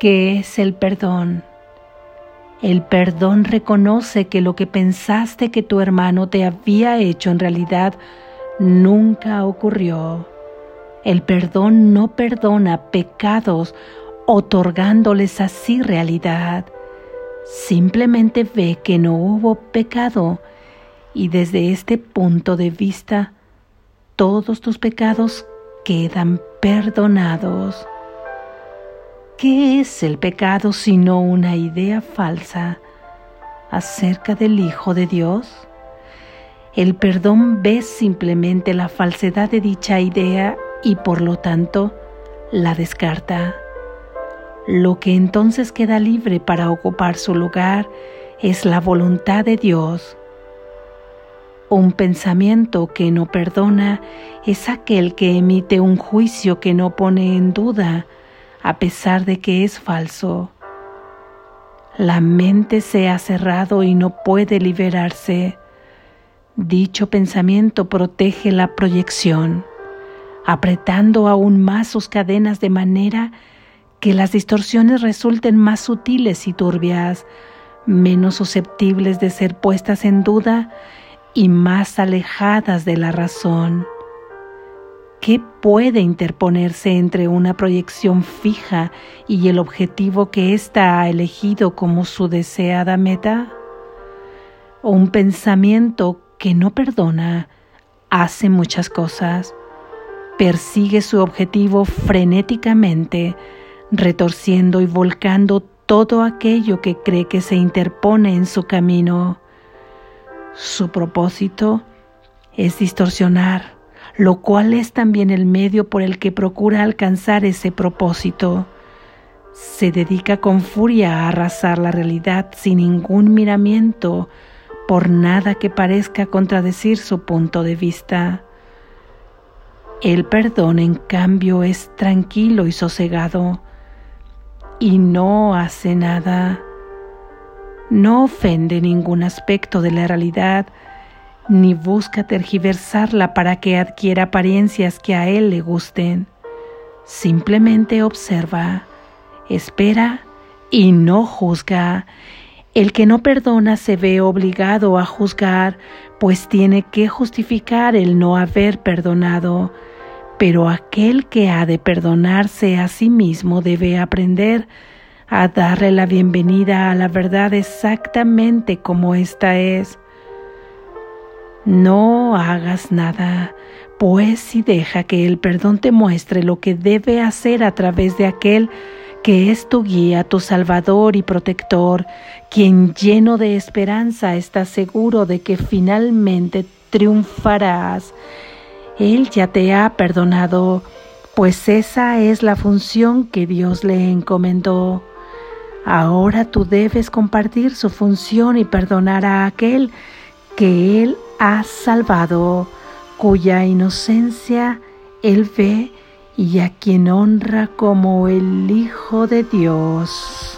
¿Qué es el perdón? El perdón reconoce que lo que pensaste que tu hermano te había hecho en realidad nunca ocurrió. El perdón no perdona pecados otorgándoles así realidad. Simplemente ve que no hubo pecado y desde este punto de vista todos tus pecados quedan perdonados. ¿Qué es el pecado sino una idea falsa acerca del Hijo de Dios? El perdón ve simplemente la falsedad de dicha idea y por lo tanto la descarta. Lo que entonces queda libre para ocupar su lugar es la voluntad de Dios. Un pensamiento que no perdona es aquel que emite un juicio que no pone en duda a pesar de que es falso. La mente se ha cerrado y no puede liberarse. Dicho pensamiento protege la proyección, apretando aún más sus cadenas de manera que las distorsiones resulten más sutiles y turbias, menos susceptibles de ser puestas en duda y más alejadas de la razón. ¿Qué puede interponerse entre una proyección fija y el objetivo que ésta ha elegido como su deseada meta? Un pensamiento que no perdona hace muchas cosas, persigue su objetivo frenéticamente, retorciendo y volcando todo aquello que cree que se interpone en su camino. Su propósito es distorsionar, lo cual es también el medio por el que procura alcanzar ese propósito. Se dedica con furia a arrasar la realidad sin ningún miramiento por nada que parezca contradecir su punto de vista. El perdón, en cambio, es tranquilo y sosegado y no hace nada. No ofende ningún aspecto de la realidad, ni busca tergiversarla para que adquiera apariencias que a él le gusten. Simplemente observa, espera y no juzga. El que no perdona se ve obligado a juzgar, pues tiene que justificar el no haber perdonado pero aquel que ha de perdonarse a sí mismo debe aprender a darle la bienvenida a la verdad exactamente como ésta es. No hagas nada, pues si deja que el perdón te muestre lo que debe hacer a través de aquel que es tu guía, tu salvador y protector, quien lleno de esperanza está seguro de que finalmente triunfarás él ya te ha perdonado, pues esa es la función que Dios le encomendó. Ahora tú debes compartir su función y perdonar a aquel que Él ha salvado, cuya inocencia Él ve y a quien honra como el Hijo de Dios.